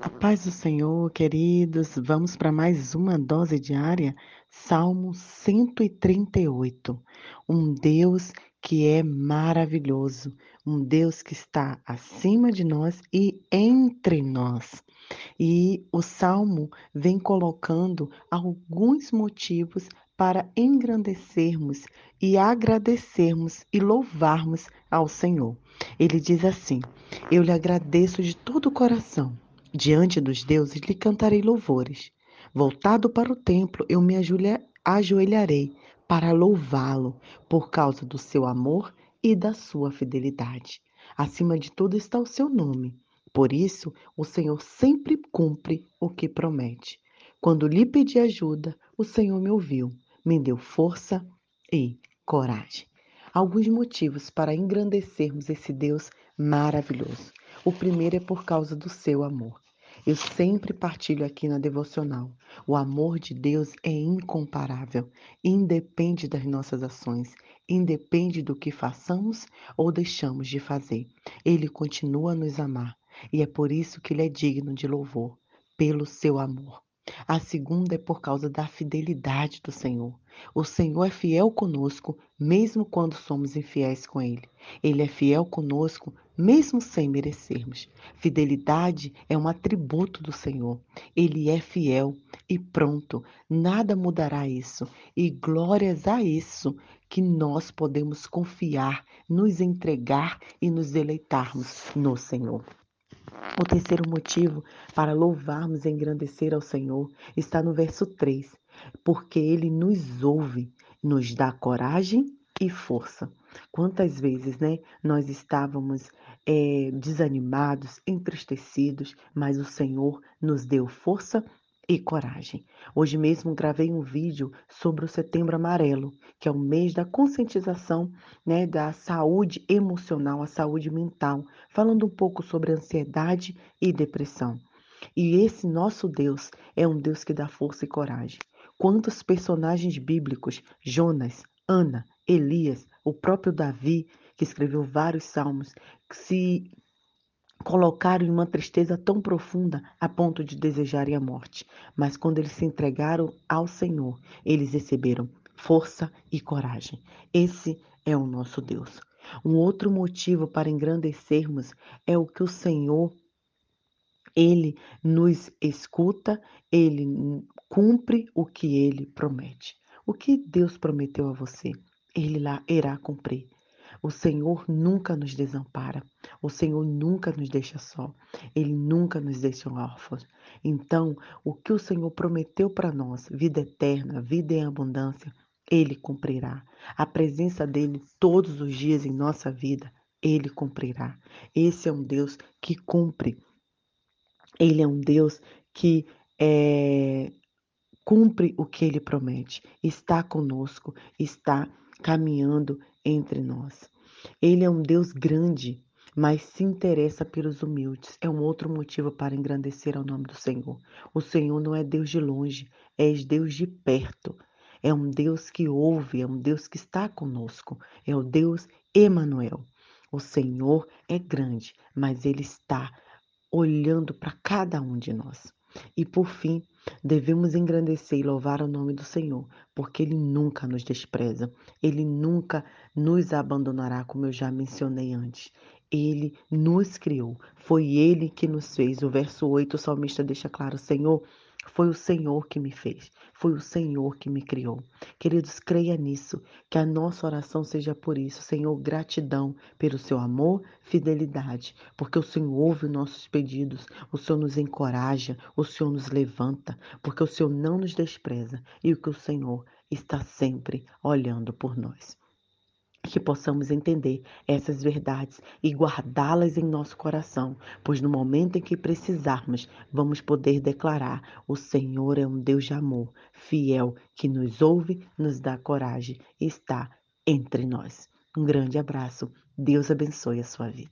A paz do Senhor, queridos, vamos para mais uma dose diária. Salmo 138. Um Deus que é maravilhoso, um Deus que está acima de nós e entre nós. E o salmo vem colocando alguns motivos para engrandecermos e agradecermos e louvarmos ao Senhor. Ele diz assim: Eu lhe agradeço de todo o coração Diante dos deuses lhe cantarei louvores. Voltado para o templo, eu me ajoelharei para louvá-lo por causa do seu amor e da sua fidelidade. Acima de tudo está o seu nome. Por isso, o Senhor sempre cumpre o que promete. Quando lhe pedi ajuda, o Senhor me ouviu, me deu força e coragem. Alguns motivos para engrandecermos esse Deus maravilhoso. O primeiro é por causa do seu amor. Eu sempre partilho aqui na devocional. O amor de Deus é incomparável, independe das nossas ações, independe do que façamos ou deixamos de fazer. Ele continua a nos amar e é por isso que ele é digno de louvor, pelo seu amor. A segunda é por causa da fidelidade do Senhor. O Senhor é fiel conosco, mesmo quando somos infiéis com Ele. Ele é fiel conosco, mesmo sem merecermos. Fidelidade é um atributo do Senhor. Ele é fiel e pronto, nada mudará isso. E glórias a isso que nós podemos confiar, nos entregar e nos deleitarmos no Senhor. O terceiro motivo para louvarmos e engrandecer ao Senhor está no verso 3, porque Ele nos ouve, nos dá coragem e força. Quantas vezes, né, nós estávamos é, desanimados, entristecidos, mas o Senhor nos deu força e coragem. Hoje mesmo gravei um vídeo sobre o Setembro Amarelo, que é o mês da conscientização né, da saúde emocional, a saúde mental, falando um pouco sobre ansiedade e depressão. E esse nosso Deus é um Deus que dá força e coragem. Quantos personagens bíblicos, Jonas, Ana, Elias, o próprio Davi, que escreveu vários salmos, se colocaram em uma tristeza tão profunda a ponto de desejarem a morte. Mas quando eles se entregaram ao Senhor, eles receberam força e coragem. Esse é o nosso Deus. Um outro motivo para engrandecermos é o que o Senhor ele nos escuta, ele cumpre o que ele promete. O que Deus prometeu a você, ele lá irá cumprir. O Senhor nunca nos desampara. O Senhor nunca nos deixa só. Ele nunca nos deixa órfãos. Então, o que o Senhor prometeu para nós, vida eterna, vida em abundância, ele cumprirá. A presença dele todos os dias em nossa vida, ele cumprirá. Esse é um Deus que cumpre. Ele é um Deus que é, cumpre o que ele promete. Está conosco, está caminhando entre nós. Ele é um Deus grande, mas se interessa pelos humildes. É um outro motivo para engrandecer ao nome do Senhor. O Senhor não é Deus de longe, é Deus de perto. É um Deus que ouve, é um Deus que está conosco. É o Deus Emanuel. O Senhor é grande, mas ele está olhando para cada um de nós. E por fim, devemos engrandecer e louvar o nome do Senhor, porque Ele nunca nos despreza, Ele nunca nos abandonará, como eu já mencionei antes. Ele nos criou, foi Ele que nos fez. O verso 8, o salmista deixa claro: Senhor, foi o Senhor que me fez, foi o Senhor que me criou. Queridos, creia nisso, que a nossa oração seja por isso. Senhor, gratidão pelo seu amor, fidelidade, porque o Senhor ouve os nossos pedidos, o Senhor nos encoraja, o Senhor nos levanta, porque o Senhor não nos despreza e o que o Senhor está sempre olhando por nós que possamos entender essas verdades e guardá-las em nosso coração, pois no momento em que precisarmos, vamos poder declarar: o Senhor é um Deus de amor, fiel, que nos ouve, nos dá coragem e está entre nós. Um grande abraço. Deus abençoe a sua vida.